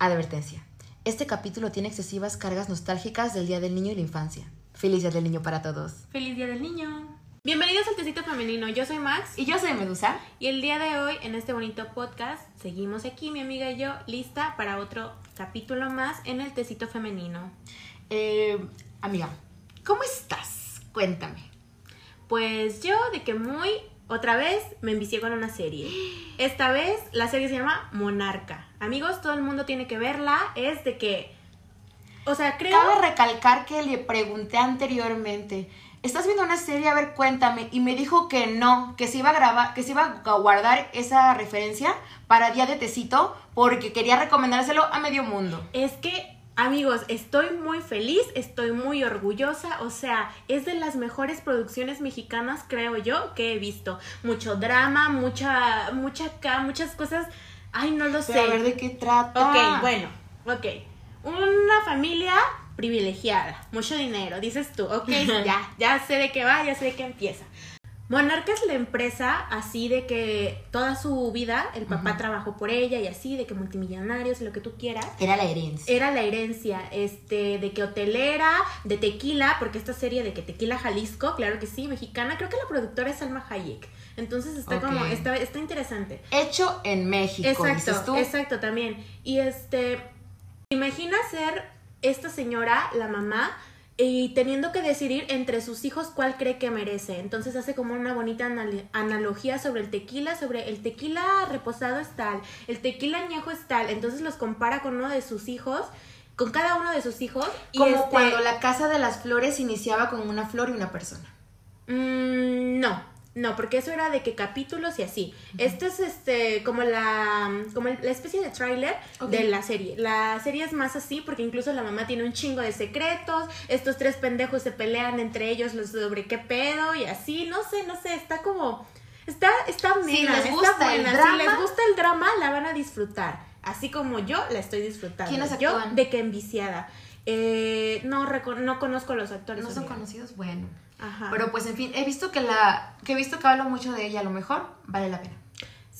Advertencia. Este capítulo tiene excesivas cargas nostálgicas del Día del Niño y la infancia. Feliz Día del Niño para todos. Feliz Día del Niño. Bienvenidos al Tecito Femenino. Yo soy Max. Y yo soy Medusa. Y el día de hoy, en este bonito podcast, seguimos aquí, mi amiga y yo, lista para otro capítulo más en el Tecito Femenino. Eh, amiga, ¿cómo estás? Cuéntame. Pues yo, de que muy. Otra vez me envicié con una serie. Esta vez la serie se llama Monarca. Amigos, todo el mundo tiene que verla. Es de que. O sea, creo. Cabe recalcar que le pregunté anteriormente. ¿Estás viendo una serie? A ver, cuéntame. Y me dijo que no, que se iba a grabar, que se iba a guardar esa referencia para Día de Tecito, porque quería recomendárselo a medio mundo. Es que, amigos, estoy muy feliz, estoy muy orgullosa. O sea, es de las mejores producciones mexicanas, creo yo, que he visto. Mucho drama, mucha, mucha acá, muchas cosas. Ay, no lo sé. A ver de qué trata. Ok, bueno, ok. Una familia privilegiada, mucho dinero, dices tú, ok, ya, ya sé de qué va, ya sé de qué empieza. Monarca es la empresa así de que toda su vida el papá trabajó por ella y así, de que multimillonarios y lo que tú quieras. Era la herencia. Era la herencia, este, de que hotelera, de tequila, porque esta serie de que tequila Jalisco, claro que sí, mexicana, creo que la productora es Salma Hayek. Entonces está como, está, está interesante. Hecho en México, Exacto, tú. exacto también. Y este, imagina ser esta señora, la mamá, y teniendo que decidir entre sus hijos cuál cree que merece. Entonces hace como una bonita anal- analogía sobre el tequila, sobre el tequila reposado es tal, el tequila añejo es tal. Entonces los compara con uno de sus hijos, con cada uno de sus hijos. y Como este- cuando la Casa de las Flores iniciaba con una flor y una persona. Mm, no, no, porque eso era de que capítulos y así. Este es este como la como el- la especie de tráiler de la serie. La serie es más así porque incluso la mamá tiene un chingo de secretos. Estos tres pendejos se pelean entre ellos los sobre qué pedo y así. No sé, no sé, está como está está Si les está gusta el buena. drama- Si les gusta el drama, la van a disfrutar. Así como yo la estoy disfrutando. ¿Quiénes yo actúan? de que enviciada. Eh, no, no conozco los actores. No son amiga. conocidos, bueno. Ajá. Pero pues en fin, he visto que la que he visto que hablo mucho de ella, a lo mejor vale la pena.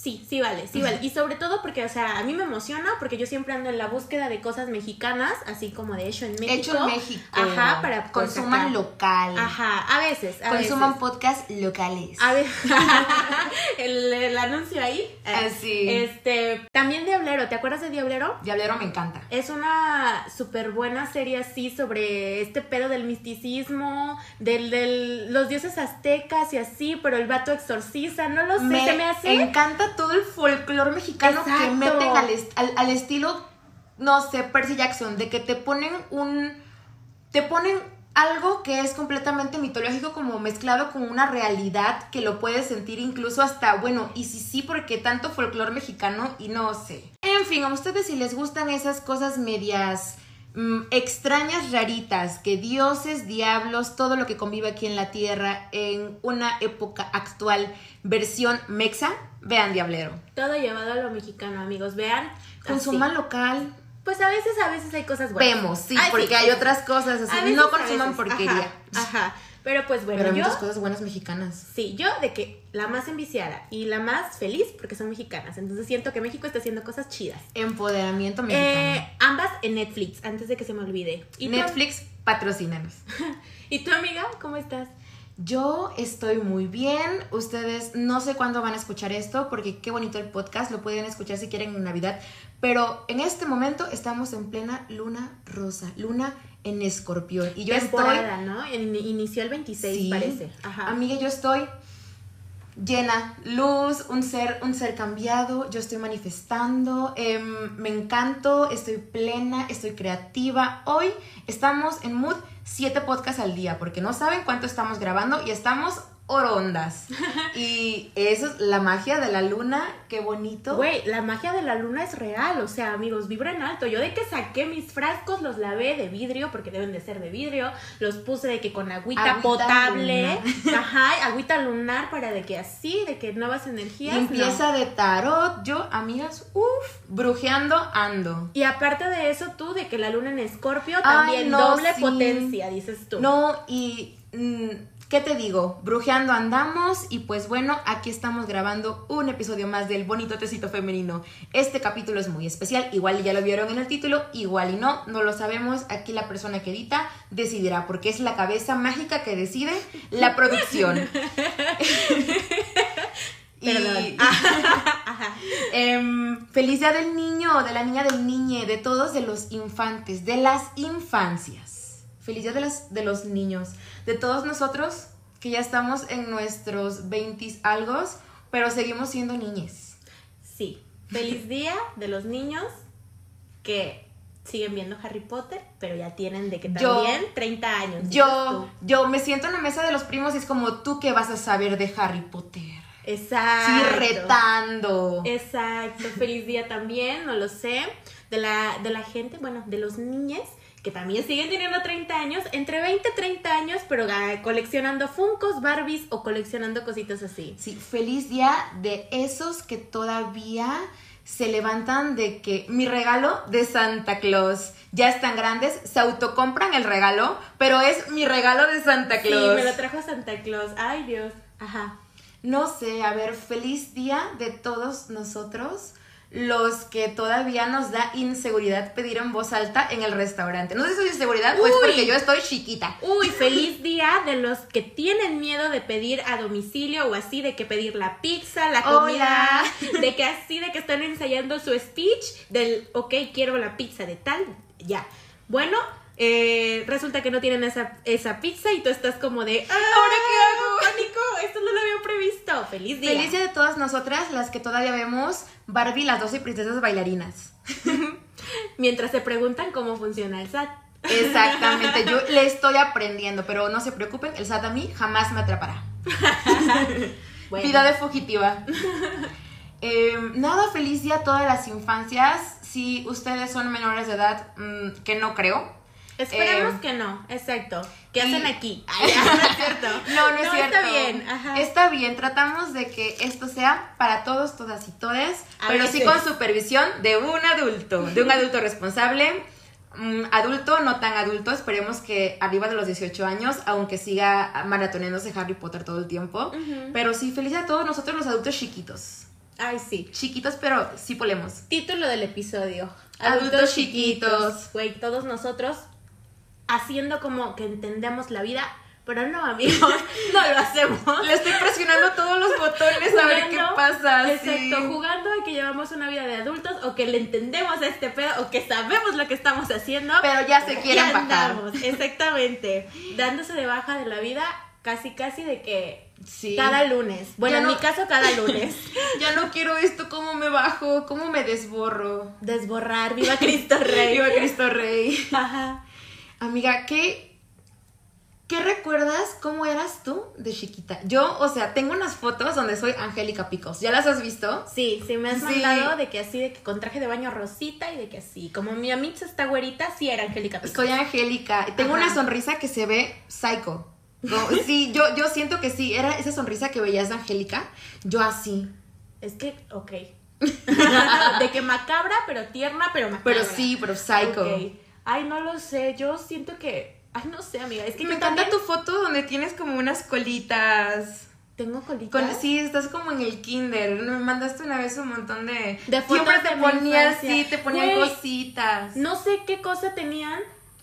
Sí, sí vale, sí vale. Y sobre todo porque, o sea, a mí me emociona porque yo siempre ando en la búsqueda de cosas mexicanas, así como de hecho en México. Hecho en México. Ajá, para consuman local. Ajá, a veces, a Consuman veces. podcasts locales. A ver, el, el anuncio ahí. Así. Este, también Diablero, ¿te acuerdas de Diablero? Diablero me encanta. Es una súper buena serie así sobre este pedo del misticismo, del, del los dioses aztecas y así, pero el vato exorciza, no lo sé, me, se me hace... encanta todo el folclore mexicano que meten al, est- al- al estilo, no sé, Percy Jackson, de que te ponen un. Te ponen algo que es completamente mitológico, como mezclado con una realidad que lo puedes sentir incluso hasta, bueno, y si sí, porque tanto folclore mexicano y no sé. En fin, a ustedes si les gustan esas cosas medias mm, extrañas, raritas, que dioses, diablos, todo lo que convive aquí en la tierra en una época actual, versión mexa, vean Diablero. Todo llevado a lo mexicano, amigos. Vean. Consuman local. Pues a veces, a veces hay cosas buenas. Vemos, sí, Ay, porque hay otras cosas A así. veces, No consuman porquería. Ajá, ajá. Pero pues bueno, Pero hay yo. muchas cosas buenas mexicanas. Sí, yo de que la más enviciada y la más feliz porque son mexicanas. Entonces siento que México está haciendo cosas chidas. Empoderamiento mexicano. Eh, ambas en Netflix, antes de que se me olvide. ¿Y Netflix, patrocínanos. ¿Y tu amiga? ¿Cómo estás? Yo estoy muy bien. Ustedes no sé cuándo van a escuchar esto, porque qué bonito el podcast. Lo pueden escuchar si quieren en Navidad. Pero en este momento estamos en plena luna rosa, luna en escorpión. Y yo Temporada, ¿no? In- inició el 26, Sí. parece. Ajá. estoy, amiga, yo estoy llena, luz, un ser, un ser cambiado. Yo estoy manifestando, em, me encanto, estoy plena, estoy creativa. Hoy estamos en mood 7 podcasts al día, porque no saben cuánto estamos grabando y estamos orondas. y eso es la magia de la luna, qué bonito. Güey, la magia de la luna es real, o sea, amigos, vibran alto. Yo de que saqué mis frascos, los lavé de vidrio, porque deben de ser de vidrio, los puse de que con agüita, Agüita potable, ajá, agüita lunar para de que así, de que nuevas energías. no. Limpieza de tarot, yo, amigas, uff, brujeando ando. Y aparte de eso, tú, de que la luna en escorpio, Ay, también no, doble sí. potencia, dices tú. No, y mm, ¿Qué te digo? Brujeando andamos y pues bueno, aquí estamos grabando un episodio más del bonito tecito femenino. Este capítulo es muy especial, igual ya lo vieron en el título, igual y no, no lo sabemos. Aquí la persona que edita decidirá porque es la cabeza mágica que decide la producción. Y, em, feliz día del niño, de la niña, del niñe, de todos, de los infantes, de las infancias. Feliz día de, las, de los niños de todos nosotros que ya estamos en nuestros 20 algo, pero seguimos siendo niñes. Sí. Feliz día de los niños que siguen viendo Harry Potter, pero ya tienen de que también 30 años. Yo, yo me siento en la mesa de los primos y es como tú que vas a saber de Harry Potter. Exacto. Sí, retando. Exacto. Feliz día también, no lo sé. De la, de la gente, bueno, de los niños que también siguen teniendo 30 años, entre 20 y 30 años, pero coleccionando Funkos, Barbies o coleccionando cositas así. Sí, feliz día de esos que todavía se levantan de que mi regalo de Santa Claus ya están grandes, se autocompran el regalo, pero es mi regalo de Santa Claus. Sí, me lo trajo Santa Claus. Ay, Dios. Ajá. No sé, a ver, feliz día de todos nosotros los que todavía nos da inseguridad pedir en voz alta en el restaurante. No sé si soy inseguridad pues porque yo estoy chiquita. Uy, feliz día de los que tienen miedo de pedir a domicilio o así, de que pedir la pizza, la comida, de que así, de que están ensayando su speech del, ok, quiero la pizza de tal, ya. Bueno, eh, resulta que no tienen esa, esa pizza y tú estás como de, ah, ¿ahora qué hago? Pánico, esto no lo había previsto. Feliz día. Feliz día de todas nosotras, las que todavía vemos Barbie, las 12 princesas bailarinas. Mientras se preguntan cómo funciona el SAT. Exactamente, yo le estoy aprendiendo, pero no se preocupen, el SAT a mí jamás me atrapará. Vida de fugitiva. Em, nada, feliz día a todas las infancias. Si ustedes son menores de edad, mm, que no creo, Esperemos em, que no, exacto. ¿Qué hacen aquí? no es cierto. No, no es cierto. Está bien, Está bien, tratamos de que esto sea para todos, todas y todes, pero sí con supervisión de un adulto, de un adulto responsable. Mm, adulto, no tan adulto, esperemos que arriba de los 18 años, aunque siga maratoneándose Harry Potter todo el tiempo. Pero sí, feliz a todos nosotros los adultos chiquitos. Ay, sí. Chiquitos, pero sí polemos. Título del episodio. Adultos, chiquitos. Güey, todos nosotros haciendo como que entendemos la vida, pero no, amigos, no lo hacemos. Le estoy presionando todos los botones a ver qué pasa. Exacto, jugando a que llevamos una vida de adultos o que le entendemos a este pedo o que sabemos lo que estamos haciendo. Pero ya se quieren bajar. Exactamente, dándose de baja de la vida casi casi de que Sí. Cada lunes. Bueno, en mi caso, cada lunes. ya no quiero esto, ¿cómo me bajo? ¿Cómo me desborro? Desborrar, viva Cristo Rey. viva Cristo Rey. Ajá. Amiga, ¿qué, ¿qué recuerdas cómo eras tú de chiquita? Yo, o sea, tengo unas fotos donde soy Angélica Picos. ¿Ya las has visto? Sí, sí, me has mandado de que así, de que con traje de baño rosita y de que así. Como mi amiga está güerita, sí era Angélica Picos. Soy Angélica. Tengo una sonrisa que se ve psycho. sí, yo, yo siento que sí, era esa sonrisa que veías de Angélica. Yo así. Es que, ok. de que macabra, pero tierna, pero macabra. Pero sí, pero psycho. Ay, no lo sé, yo siento que... Ay, no sé, amiga, es que... Me encanta tu foto donde tienes como unas colitas. ¿Tengo colitas? sí, estás como en el kinder. Me mandaste una vez un montón de... De fotos Siempre te ponías, sí, te ponían cositas. No sé qué cosa tenían.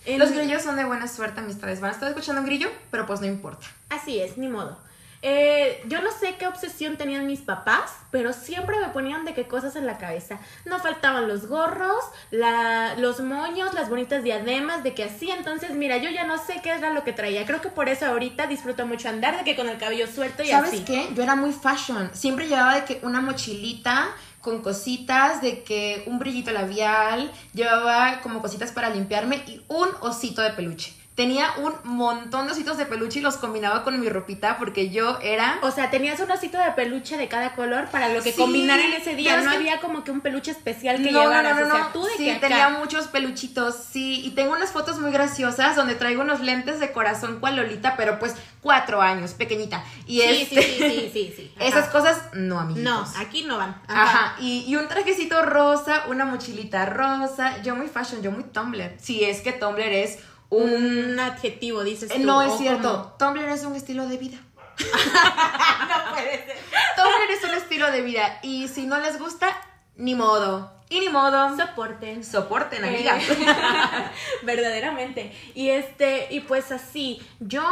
Los grillos son de buena suerte, amistades. Van a estar escuchando un grillo, pero pues no importa. Así es, ni modo. Eh, yo no sé qué obsesión tenían mis papás, pero siempre me ponían de qué cosas en la cabeza. No faltaban los gorros, la, los moños, las bonitas diademas, de que así. Entonces, mira, yo ya no sé qué era lo que traía. Creo que por eso ahorita disfruto mucho andar de que con el cabello suelto y así. ¿Sabes qué? Yo era muy fashion. Siempre llevaba de que una mochilita con cositas de que un brillito labial, llevaba como cositas para limpiarme y un osito de peluche tenía un montón de ositos de peluche y los combinaba con mi ropita porque yo era... O sea, tenías un osito de peluche de cada color para lo que combinara en ese día. No había como que un peluche especial que no, llevaras. No, no, o sea, tú de sí, tenía muchos peluchitos, sí. Y tengo unas fotos muy graciosas donde traigo unos lentes de corazón cual Lolita, pero pues cuatro años, pequeñita. Y sí, sí, sí, sí, sí, Esas cosas, no, amigos. No, aquí no van. Ajá. Y, y, un trajecito rosa, una mochilita rosa. Yo muy fashion, yo muy Tumblr. Si es que Tumblr es un adjetivo, dices Eh, tú. No es cierto. como- Tumblr es un estilo de vida. no puede ser. Tumblr es un estilo de vida. Y si no les gusta, ni modo. Y ni modo. Soporten. Soporten, Eh, amiga. verdaderamente. Y este, y pues así, yo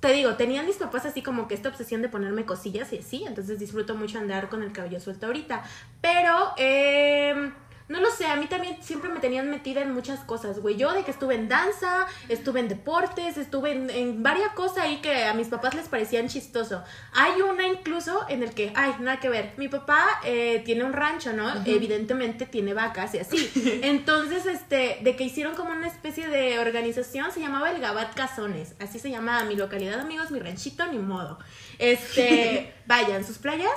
te digo, tenían mis papás así como que esta obsesión de ponerme cosillas y así, entonces disfruto mucho andar con el cabello suelto ahorita. Pero, eh, no lo sé, a mí también siempre me tenían metida en muchas cosas, güey. Yo de que estuve en danza, estuve en deportes, estuve en, en varias cosas ahí que a mis papás les parecían chistoso. Hay una incluso en el que, ay, nada que ver. Mi papá eh, tiene un rancho, ¿no? Evidentemente tiene vacas y así. Entonces, este, de que hicieron como una especie de organización, se llamaba el Gabat Cazones. Así se llama mi localidad, amigos, mi ranchito, ni modo. Este, vayan, sus playas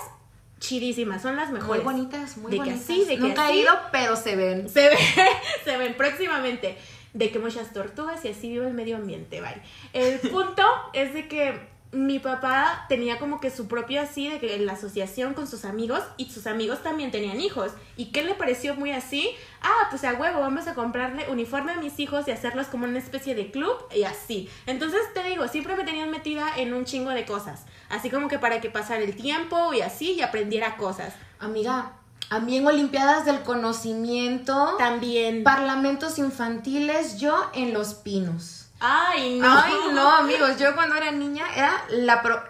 chidísimas, son las Muy mejores. bonitas, muy De que bonitas. así, de que Nunca así. he ido, pero se ven. Se ven, se ven próximamente. De que muchas tortugas y así vive el medio ambiente, bye. El punto es de que mi papá tenía como que su propio así, de que la asociación con sus amigos y sus amigos también tenían hijos. ¿Y qué le pareció muy así? Ah, pues a huevo, vamos a comprarle uniforme a mis hijos y hacerlos como una especie de club y así. Entonces te digo, siempre me tenían metida en un chingo de cosas. Así como que para que pasara el tiempo y así y aprendiera cosas. Amiga, en Olimpiadas del Conocimiento, También. parlamentos infantiles, yo en Los Pinos. Ay, no. Ay, no, amigos, yo cuando era niña era la pro...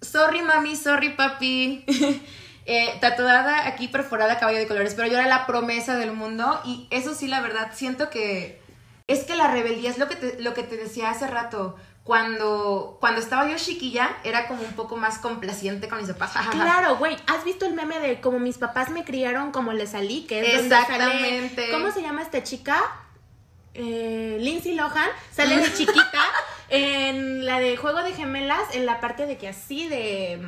Sorry, mami, sorry, papi. Eh, tatuada aquí, perforada, caballo de colores, pero yo era la promesa del mundo y eso sí, la verdad, siento que es que la rebeldía es lo que te, lo que te decía hace rato. Cuando, cuando estaba yo chiquilla, era como un poco más complaciente con mis papás. Claro, güey, ¿has visto el meme de como mis papás me criaron como le salí? Que es donde Exactamente. sale, ¿cómo se llama esta chica? Eh, Lindsay Lohan sale de chiquita en la de Juego de Gemelas, en la parte de que así de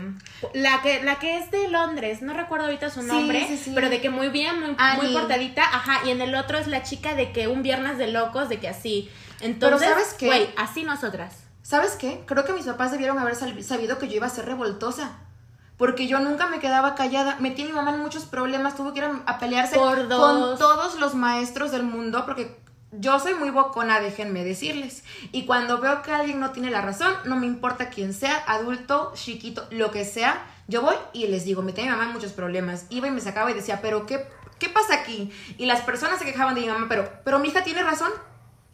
la que la que es de Londres, no recuerdo ahorita su Sí, nombre, sí, sí. pero de que muy bien, muy, Annie. muy portadita, ajá, y en el otro es la chica de que un viernes de locos, de que así. Entonces, güey, así nosotras. ¿Sabes qué? Creo que mis papás debieron haber sabido que yo iba a ser revoltosa. Porque yo nunca me quedaba callada. Metí a mi mamá en muchos problemas. Tuvo que ir a, pelearse con todos los maestros del mundo. Porque yo soy muy bocona, déjenme decirles. Y cuando veo que alguien no tiene la razón, no me importa quién sea, adulto, chiquito, lo que sea, yo voy y les digo, metí a mi mamá en muchos problemas. Iba y me sacaba y decía, pero ¿qué, qué pasa aquí? Y las personas se quejaban de mi mamá, pero, pero mi hija tiene razón.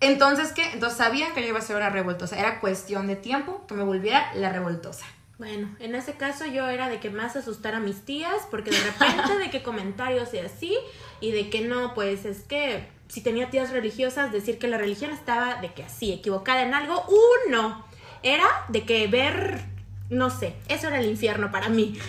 Entonces, ¿qué? Entonces sabían que yo iba a ser una revoltosa. Era cuestión de tiempo que me volviera la revoltosa. Bueno, en ese caso yo era de que más asustar a mis tías, porque de repente de que comentarios y así, y de que no, pues es que si tenía tías religiosas, decir que la religión estaba de que así, equivocada en algo, uno, era de que ver, no sé, eso era el infierno para mí.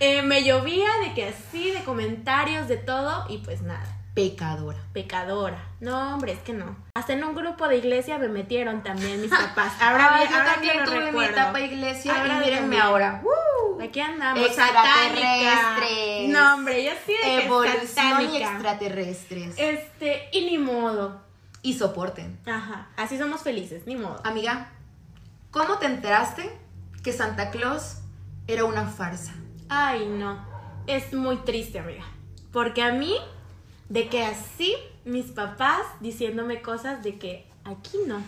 Eh, me llovía de que así, de comentarios, de todo, y pues nada. Pecadora. Pecadora. No, hombre, es que no. Hasta en un grupo de iglesia me metieron también mis papás. Ahora, Ay, bien- yo ahora también que tuve mi etapa iglesia Ahora y mírenme ahora. ¡Woo! Aquí andamos. Extraterrestres. No, hombre, yo sí de Evolución y extraterrestres. Este, y ni modo. Y soporten. Ajá, así somos felices, ni modo. Amiga, ¿cómo te enteraste que Santa Claus era una farsa? Ay, no. Es muy triste, amiga. Porque a mí, de que así, mis papás diciéndome cosas de que aquí no.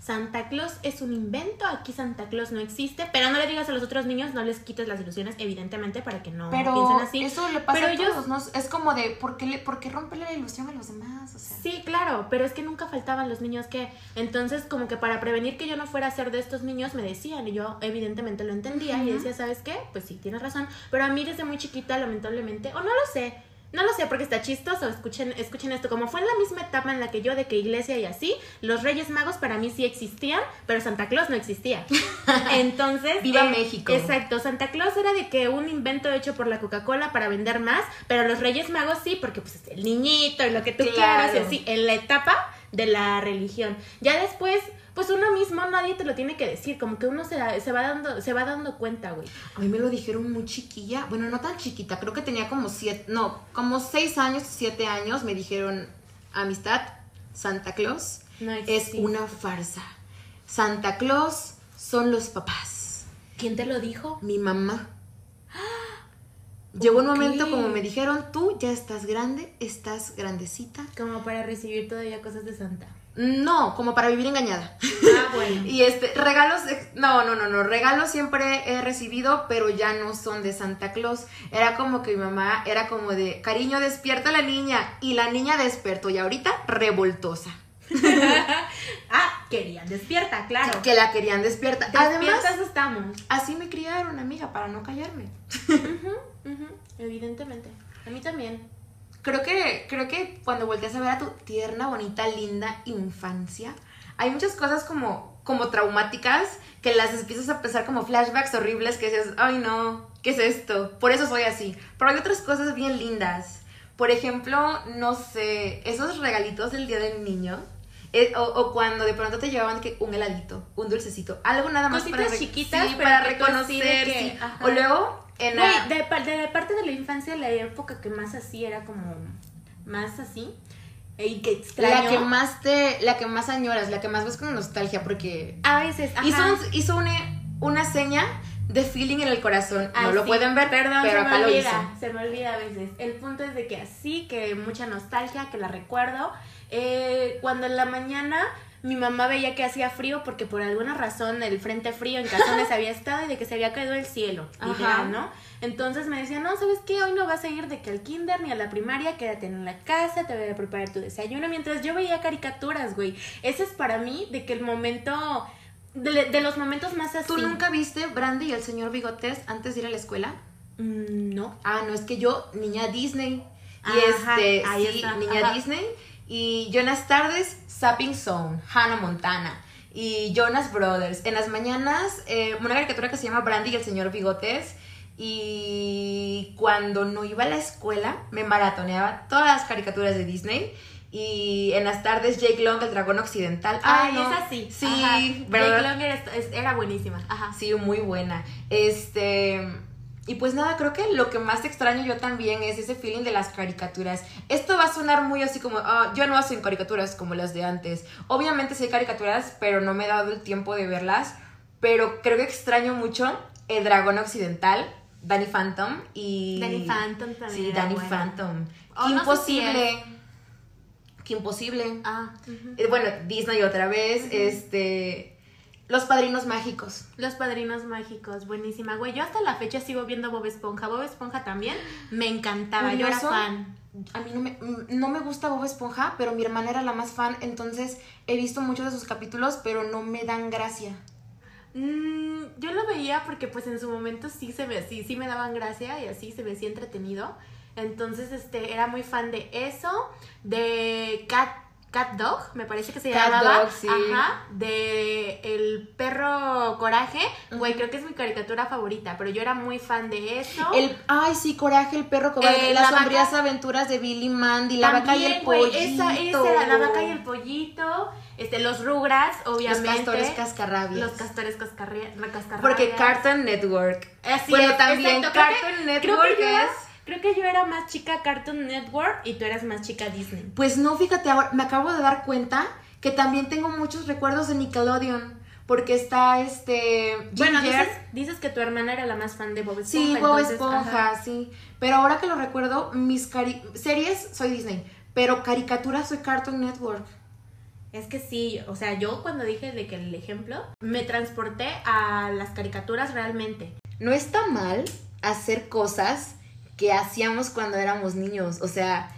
Santa Claus es un invento, aquí Santa Claus no existe, pero no le digas a los otros niños, no les quites las ilusiones, evidentemente, para que no Pero piensen así. eso le pasa Pero a ellos- todos, ¿no? Es como de, ¿por qué, le, ¿por qué romperle la ilusión a los demás? O sea, Sí, claro, pero es que nunca faltaban los niños que, entonces como que para prevenir que yo no fuera a ser de estos niños me decían y yo evidentemente lo entendía y decía, ¿sabes qué? Pues sí, tienes razón, pero a mí desde muy chiquita lamentablemente, o no lo sé, no lo sé porque está chistoso, escuchen, escuchen esto, como fue en la misma etapa en la que yo de que iglesia y así, los Reyes Magos para mí sí existían, pero Santa Claus no existía. Entonces, eh, ¡Viva México! Exacto, Santa Claus era de que un invento hecho por la Coca-Cola para vender más, pero los Reyes Magos sí, porque pues es el niñito y lo que tú Claro. quieras y así, en la etapa de la religión. Ya después, pues uno mismo nadie te lo tiene que decir, como que uno se, da- se va dando se va dando cuenta, güey. a mí me lo dijeron muy chiquilla. Bueno, no tan chiquita, creo que tenía como siete, no, como seis años, siete años. Me dijeron, amistad, Santa Claus No es una farsa. Santa Claus son los papás. ¿Quién te lo dijo? Mi mamá. Llegó un momento como me dijeron, tú ya estás grande, estás grandecita. Como para recibir todavía cosas de Santa. No, como para vivir engañada. Ah, bueno. Y este, regalos, no, no, no, no, regalos siempre he recibido, pero ya no son de Santa Claus. Era como que mi mamá era como de, cariño, despierta a la niña. Y la niña despertó y ahorita revoltosa. ah, querían, despierta, claro. Que la querían despierta. Además, estamos. así me criaron, amiga, para no callarme. Evidentemente. A mí también. Creo que, creo que cuando volteas a ver a tu tierna, bonita, linda infancia, hay muchas cosas como, como traumáticas que las empiezas a pensar como flashbacks horribles que dices, ay no, ¿qué es esto? Por eso soy así. Pero hay otras cosas bien lindas. Por ejemplo, no sé, esos regalitos del Día del Niño. eh, o, o cuando de pronto te llevaban que un heladito, un dulcecito, algo nada más Cositas para, chiquitas, sí, pero para reconocer. que, sí. O luego en la- Güey, de, pa- de parte de la infancia, la época que más así era como más así. eh, Y que extraño. La que más te, la que más añoras, la que más ves con nostalgia, porque A veces, ajá. hizo, hizo una, una seña de feeling en el corazón. Ah, no lo pueden ver, Perdón, pero se acá me lo olvida, hizo. se me olvida a veces. El punto es de que así, que mucha nostalgia, que la recuerdo. Eh, cuando en la mañana mi mamá veía que hacía frío porque por alguna razón el frente frío en Cazones había estado y de que se había caído el cielo, Ajá. literal, ¿no? Entonces me decía, no, ¿sabes qué? Hoy no vas a ir de que al kinder ni a la primaria, quédate en la casa, te voy a preparar tu desayuno. Mientras yo veía caricaturas, güey. Ese es para mí de que el momento, de, de los momentos más así. ¿Tú nunca viste Brandy y el señor Bigotes antes de ir a la escuela? Mm, no. Ah, no, es que yo, niña Disney. Y Ajá, este, ahí sí, niña ajá. Disney. Y yo en las tardes, Sapping Zone, Hannah Montana. Y Jonas Brothers. En las mañanas, eh, una caricatura que se llama Brandy y el señor Bigotes. Y cuando no iba a la escuela, me maratoneaba todas las caricaturas de Disney. Y en las tardes, Jake Long, el dragón occidental. Ay, no. esa sí. Jake Long era, es- era buenísima. Ajá. Sí, muy buena. Este. Y pues nada, creo que lo que más extraño yo también es ese feeling de las caricaturas. Esto va a sonar muy así como, ah, yo no hacen caricaturas como las de antes. Obviamente sí hay caricaturas, pero no me he dado el tiempo de verlas. Pero creo que extraño mucho el dragón occidental, Danny Phantom y... Danny Phantom también Sí, Danny. Phantom. Oh, Qué no sé si imposible. Qué imposible. Ah. Eh, Bueno, Disney otra vez, este... Los Padrinos Mágicos. Los padrinos mágicos, buenísima. Güey, yo hasta la fecha sigo viendo Bob Esponja. Bob Esponja también me encantaba. Yo era fan. A mí no me, no me gusta Bob Esponja, pero mi hermana era la más fan, entonces he visto muchos de sus capítulos, pero no me dan gracia. Mm, yo lo veía porque pues en su momento sí se ve, sí, sí me daban gracia y así se me hacía entretenido. Entonces, este, era muy fan de eso, de Cat, Cat Dog, me parece que se Cat llamaba. Dog, sí. Ajá, de El perro coraje. Güey, creo que es mi caricatura favorita, pero yo era muy fan de eso. El, ay, sí, Coraje, el perro cobarde, Eh, las la vaca- sombrías aventuras de Billy Mandy, la vaca y el pollito. Esa, esa era la vaca y el pollito. Este, los Rugrats, Los obviamente. castores cascarrabias. Los castores cascarrabias. Porque Cartoon Network. Así bueno, es, también exacto. Creo que- Cartoon creo que Network yo era- es... Creo que yo era más chica Cartoon Network y tú eras más chica Disney. Pues no, fíjate, ahora me acabo de dar cuenta que también tengo muchos recuerdos de Nickelodeon, porque está este... Bueno, Ginger. dices, dices que tu hermana era la más fan de Bob Esponja. Sí, Bob entonces, Esponja, ajá. sí. Pero ahora que lo recuerdo, mis cari- series soy Disney, pero caricaturas soy Cartoon Network. Es que sí, o sea, yo cuando dije de que el ejemplo, me transporté a las caricaturas realmente. No está mal hacer cosas que hacíamos cuando éramos niños, o sea,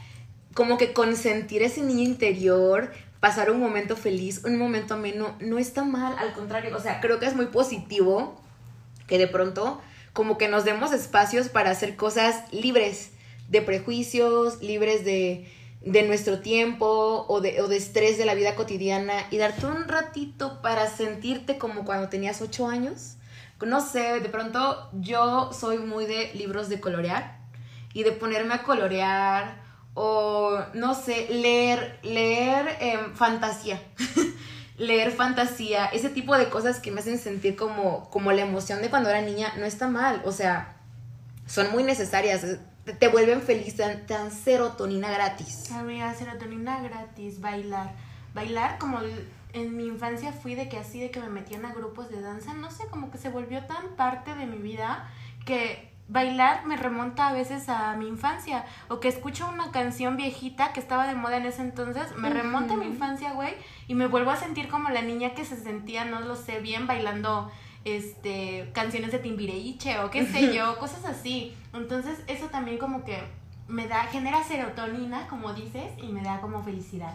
como que consentir ese niño interior, pasar un momento feliz, un momento ameno, no está mal, al contrario, o sea, creo que es muy positivo que de pronto como que nos demos espacios para hacer cosas libres de prejuicios, libres de, de nuestro tiempo o de, o de estrés de la vida cotidiana y darte un ratito para sentirte como cuando tenías ocho años. No sé, de pronto yo soy muy de libros de colorear y de ponerme a colorear o no sé, leer, leer em, fantasía. leer fantasía, ese tipo de cosas que me hacen sentir como, como la emoción de cuando era niña, no está mal, o sea, son muy necesarias, es- te, vuelven feliz, te dan, serotonina gratis. Serotonina gratis, bailar. Bailar como en mi infancia fui de que así de que me metían a grupos de danza, no sé, como que se volvió tan parte de mi vida que bailar me remonta a veces a mi infancia. O que escucho una canción viejita que estaba de moda en ese entonces, me remonta a mi infancia, güey. Y me vuelvo a sentir como la niña que se sentía, no lo sé, bien bailando este canciones de Timbireiche o qué sé yo, cosas así. Entonces, eso también como que me da, genera serotonina, como dices, y me da como felicidad.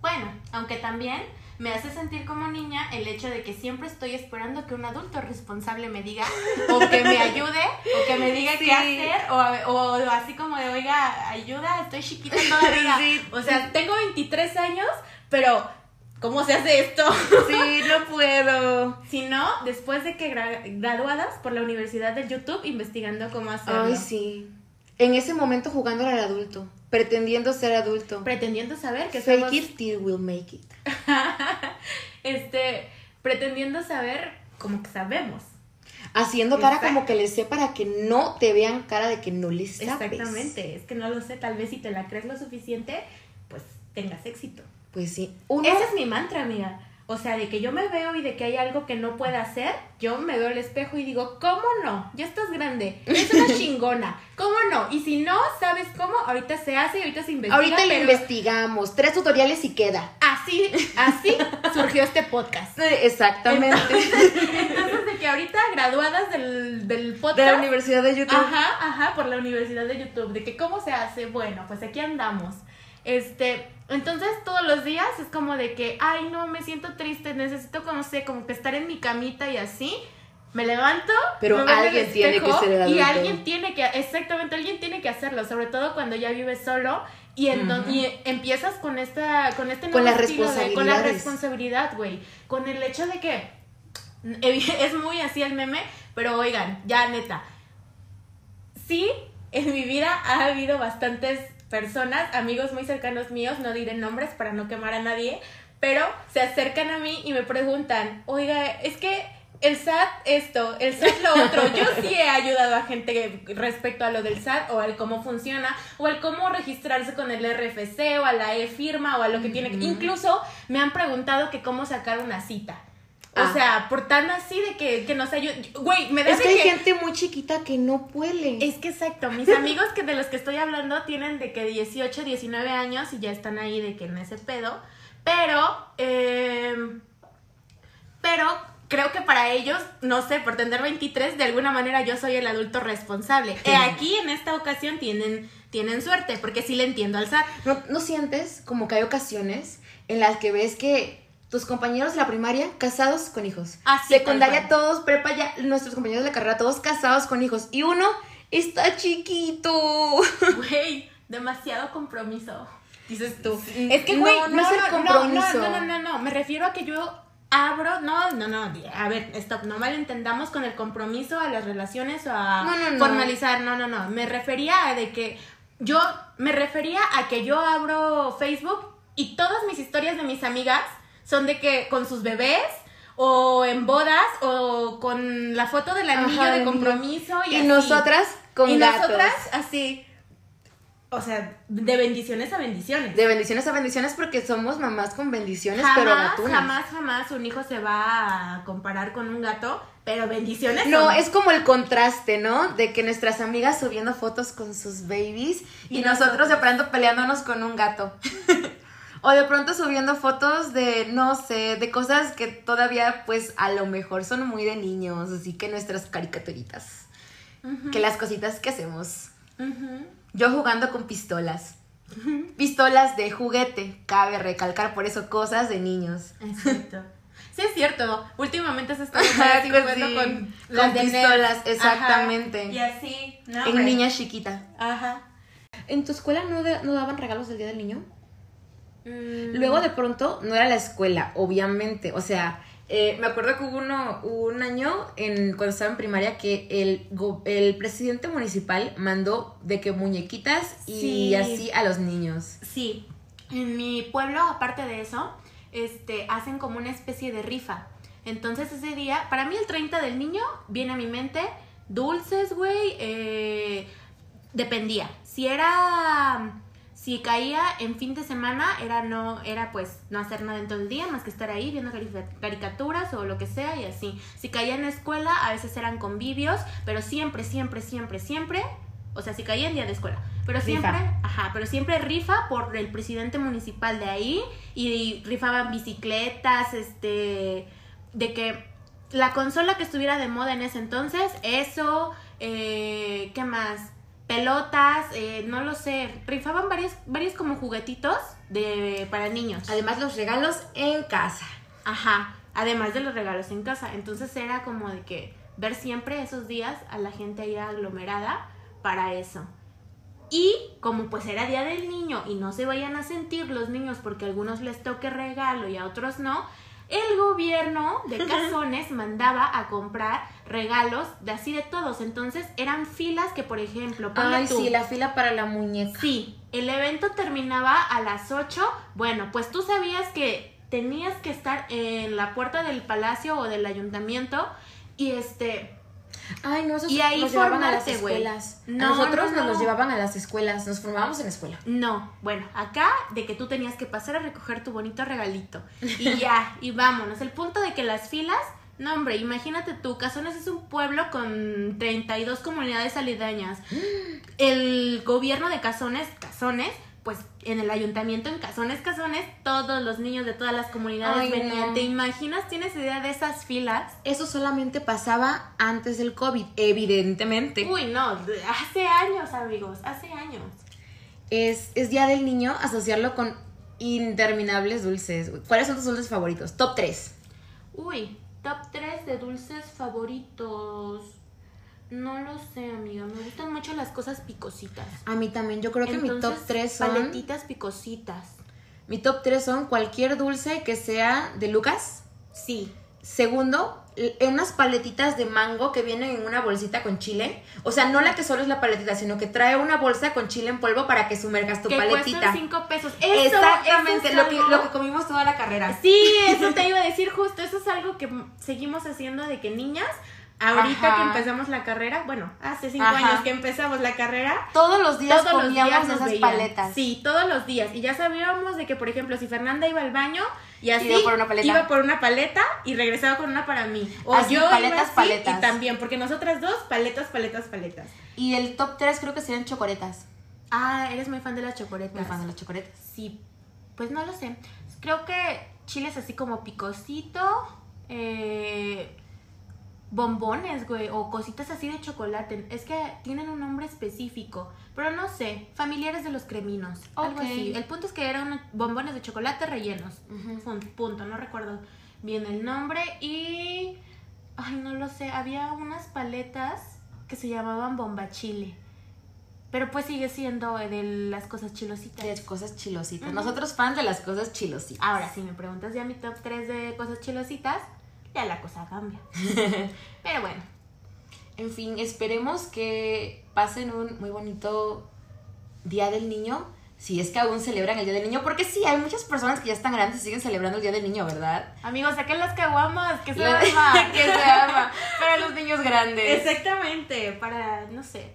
Bueno, aunque también me hace sentir como niña el hecho de que siempre estoy esperando que un adulto responsable me diga o que me ayude o que me diga qué hacer o, o, así como de, oiga, ayuda, estoy chiquita todavía. O sea, tengo 23 años, pero ¿cómo se hace esto? Sí, no puedo. Si no, después de que graduadas por la Universidad de YouTube investigando cómo hacerlo. Ay, sí. En ese momento jugando al adulto, pretendiendo ser adulto. Pretendiendo saber que Fake it till we'll make it. este, pretendiendo saber como que sabemos. Haciendo cara como que le sé para que no te vean cara de que no les sabes. Exactamente, es que no lo sé, tal vez si te la crees lo suficiente, pues tengas éxito. Pues sí. Ese es mi mantra, amiga. O sea, de que yo me veo y de que hay algo que no pueda hacer, yo me veo al espejo y digo, ¿cómo no? Ya estás grande, es una chingona, ¿cómo no? Y si no sabes cómo, ahorita se hace y ahorita se investiga. Ahorita lo investigamos, tres tutoriales y queda. Así, así surgió este podcast. Exactamente. Entonces, de que ahorita graduadas del, del podcast. De la Universidad de YouTube. Ajá, ajá, por la Universidad de YouTube. De que cómo se hace, bueno, pues aquí andamos. Este, entonces todos los días es como de que, ay, no, me siento triste, necesito, como sé, como que estar en mi camita y así. Me levanto, pero alguien tiene que ser el Y alguien tiene que, exactamente, alguien tiene que hacerlo, sobre todo cuando ya vives solo y, y empiezas con esta, con este con la responsabilidad. con la responsabilidad, güey, con el hecho de que es muy así el meme, pero oigan, ya neta, sí, en mi vida ha habido bastantes personas, amigos muy cercanos míos, no diré nombres para no quemar a nadie, pero se acercan a mí y me preguntan, oiga, es que el SAT esto, el SAT lo otro. Yo sí he ayudado a gente respecto a lo del SAT o al cómo funciona o al cómo registrarse con el RFC o a la e-firma o a lo que tiene. Incluso me han preguntado que cómo sacar una cita. O ah. sea, por tan así de que, que nos ayude. Güey, me da Es que hay gente muy chiquita que no puede. Es que exacto. Mis amigos que de los que estoy hablando tienen de que 18, 19 años y ya están ahí de que en ese pedo. Pero, eh, pero creo que para ellos, no sé, por tener 23, de alguna manera yo soy el adulto responsable. Y aquí en esta ocasión tienen, tienen suerte, porque sí le entiendo al SAT. ¿No, ¿No sientes como que hay ocasiones en las que ves que tus compañeros de la primaria casados con hijos. Ah, Secundaria todos, prepa ya, nuestros compañeros de la carrera todos casados con hijos. Y uno está chiquito. Güey, demasiado compromiso. Dices tú. Es que, güey, no, no, es el compromiso. No, no, no, no, no, me refiero a que yo abro, no, no, no, a ver, stop, no malentendamos con el compromiso a las relaciones o a formalizar, no, no, no, me refería a de que yo, me refería a que yo abro Facebook y todas mis historias de mis amigas son de que con sus bebés o en bodas o con la foto del anillo de compromiso y, y nosotras con y nosotras así o sea, de bendiciones a bendiciones. De bendiciones a bendiciones porque somos mamás con bendiciones, pero gatunas. Jamás, jamás un hijo se va a comparar con un gato, pero bendiciones. No, es como el contraste, ¿no? De que nuestras amigas subiendo fotos con sus babies y, nosotros de pronto peleándonos con un gato. O de pronto subiendo fotos de, no sé, de cosas que todavía pues a lo mejor son muy de niños, así que nuestras caricaturitas. Que las cositas que hacemos. Yo jugando con pistolas. Pistolas de juguete, cabe recalcar por eso cosas de niños. Exacto. Sí, es cierto. Últimamente se está jugando con, las pistolas, exactamente. Y así, ¿no? En niña chiquita. Ajá. ¿En tu escuela no, no daban regalos del Día del Niño? Mm. Luego de pronto no era la escuela, obviamente. O sea, eh, me acuerdo que hubo uno, un año en, cuando estaba en primaria que el, el presidente municipal mandó de que muñequitas y así a los niños. Sí. En mi pueblo, aparte de eso, este, hacen como una especie de rifa. Entonces ese día, para mí el 30 del niño viene a mi mente dulces, güey, eh, dependía. Si era Si caía en fin de semana, era no, era pues no hacer nada en todo el día, más que estar ahí viendo carica- caricaturas o lo que sea y así. Si caía en escuela, a veces eran convivios, pero siempre, siempre, siempre, siempre, o sea, si caía en día de escuela, pero Rifa. siempre, ajá, pero siempre rifa por el presidente municipal de ahí y rifaban bicicletas, este, de que la consola que estuviera de moda en ese entonces, eso, eh, ¿qué más? Pelotas, eh, no lo sé, rifaban varios, varios como juguetitos de, para niños. Además, los regalos en casa. Ajá, además de los regalos en casa. Entonces era como de que ver siempre esos días a la gente ahí aglomerada para eso. Y como pues era Día del Niño y no se vayan a sentir los niños porque a algunos les toque regalo y a otros no, el gobierno de Cazones mandaba a comprar regalos de así de todos. Entonces eran filas que, por ejemplo, Ay, tú, sí, la fila para la muñeca. Sí, el evento terminaba a las 8. Bueno, pues tú sabías que tenías que estar en la puerta del palacio o del ayuntamiento y este Ay, no, esos Y ahí nos llevaban a las escuelas. No, a nosotros no, nos no. los llevaban a las escuelas. Nos formábamos en escuela. no, bueno, acá de que tú tenías que pasar a recoger tu bonito regalito y ya, y vámonos. El punto de que las filas, no hombre, imagínate tú, Cazones es un pueblo con 32 comunidades aledañas. El gobierno de Cazones, Cazones, pues en el ayuntamiento en Cazones, Cazones, todos los niños de todas las comunidades Ay, venían. no. ¿Te imaginas? ¿Tienes idea de esas filas? Eso solamente pasaba antes del COVID, evidentemente. Uy, no, hace años, amigos, hace años. Es, es Día del Niño asociarlo con interminables dulces. ¿Cuáles son tus dulces favoritos? Top 3. Uy, top 3 de dulces favoritos. No lo sé, amiga. Me gustan mucho las cosas picositas. A mí también. Yo creo que mi top Entonces, 3 son... Paletitas picositas. Mi top 3 son cualquier dulce que sea de Lucas. Sí. Segundo, unas paletitas de mango que vienen en una bolsita con chile. O sea, no la que solo es la paletita, sino que trae una bolsa con chile en polvo para que sumergas tu que paletita. cuestan 5 pesos. Eso, Exactamente, eso es lo, que, lo que comimos toda la carrera. Sí, eso te iba a decir justo. Eso es algo que seguimos haciendo de que niñas, ahorita Ajá. que empezamos la carrera, bueno, hace 5 Ajá. años que empezamos la carrera, Todos los días todos los comíamos días esas veían. paletas. Sí, todos los días. Y ya sabíamos de que, por ejemplo, si Fernanda iba al baño y así Iba por una paleta. iba por una paleta y regresaba con una para mí. O Así, yo iba paletas, así paletas. Y también, porque nosotras dos, paletas, paletas, paletas. Y el top 3 creo que serían chocoretas. Ah, eres muy fan de las chocoretas. Me fan de las chocoretas. Sí, pues no lo sé. Creo que chiles así como picosito, eh, bombones, güey, o cositas así de chocolate. Es que tienen un nombre específico, pero no sé, familiares de los creminos, algo Ok. así. El punto es que eran bombones de chocolate rellenos. Un punto, no recuerdo bien el nombre y ay, no lo sé, había unas paletas que se llamaban bomba chile. Pero pues sigue siendo de las cosas chilositas. De cosas chilositas. Nosotros fans de las cosas chilositas. Ahora, si me preguntas ya mi top 3 de cosas chilositas, ya la cosa cambia. Pero bueno, En fin, esperemos que pasen un muy bonito Día del Niño. Si es que aún celebran el Día del Niño. Porque sí, hay muchas personas que ya están grandes y siguen celebrando el Día del Niño, ¿verdad? amigos, saquen las caguamas, que se arma. que se ama. Para los niños grandes. Exactamente, para, no sé.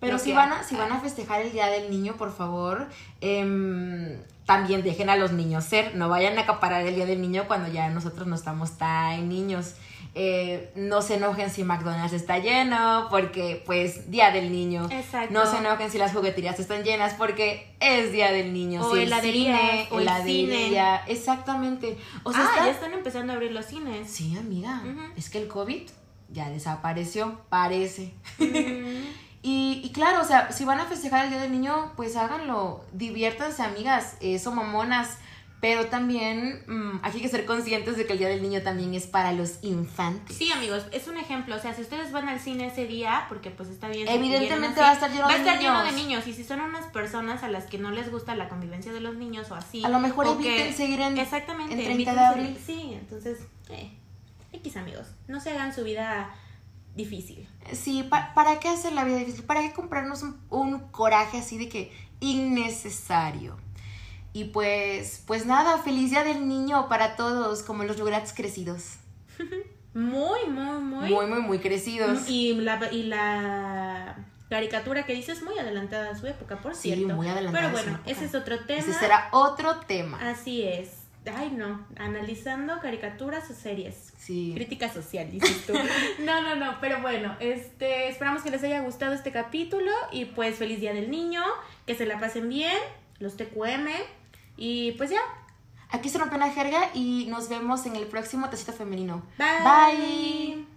Pero si van, a, si van a festejar el Día del Niño, por favor, em, también dejen a los niños ser. No vayan a acaparar el Día del Niño cuando ya nosotros no estamos tan niños. Eh, no se enojen si McDonald's está lleno, porque pues Día del Niño. Exacto. No se enojen si las jugueterías están llenas, porque es Día del Niño. O si el cine, o el heladería, exactamente. O sea, ah, está- ya están empezando a abrir los cines. Sí, amiga. Es que el COVID ya desapareció, parece. Mm, Y, y claro, o sea, si van a festejar el Día del Niño, pues háganlo, diviértanse, amigas, eh, son mamonas, pero también mm, hay que ser conscientes de que el Día del Niño también es para los infantes. Sí, amigos, es un ejemplo. O sea, si ustedes van al cine ese día, porque pues está bien. Evidentemente va a estar lleno va a de estar lleno de niños. niños. Y si son unas personas a las que no les gusta la convivencia de los niños o así. A lo mejor eviten seguir en, Exactamente. en 30 eviten de abril. Sí, entonces, eh, X amigos, no se hagan su vida difícil. Sí, pa- ¿para qué hacer la vida difícil? ¿Para qué comprarnos un, un coraje así de que innecesario? Y pues, pues nada, feliz Día del Niño para todos, como los Rugrats crecidos. Muy, muy, muy. Muy, muy, muy crecidos. Y la, y la caricatura que dices muy adelantada a su época, por Sí, cierto. muy adelantada Pero a su bueno, época. ese es otro tema. Ese será otro tema. Así es. Ay, no, analizando caricaturas o series. Sí. Crítica social, dices tú. no, no, no, pero bueno, este, esperamos que les haya gustado este capítulo y pues feliz día del niño, que se la pasen bien, los TQM y pues ya. Aquí se rompe una jerga y nos vemos en el próximo Tecito Femenino. Bye. Bye.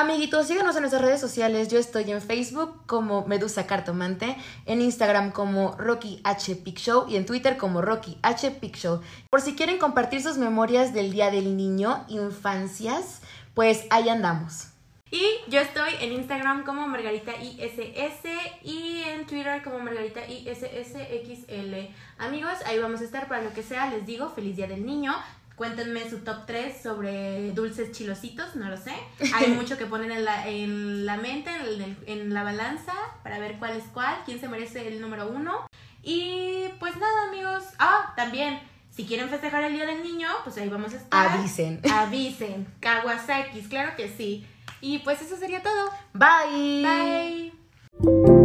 Amiguitos, síguenos en nuestras redes sociales. Yo estoy en Facebook como Medusa Cartomante, en Instagram como Rocky H Pic Show y en Twitter como Rocky H Pic Show. Por si quieren compartir sus memorias del Día del Niño, infancias, pues ahí andamos. Y yo estoy en Instagram como Margarita ISS y en Twitter como Margarita ISSXL. Amigos, ahí vamos a estar para lo que sea. Les digo, feliz día del niño. Cuéntenme su top 3 sobre dulces chilositos, no lo sé. Hay mucho que poner en la, en la mente, en, el- en la balanza, para ver cuál es cuál, quién se merece el número uno. Y pues nada, amigos. Ah, también, si quieren festejar el Día del Niño, pues ahí vamos a estar. Avisen. Avisen. Kawasaki's, claro que sí. Y pues eso sería todo. Bye. Bye.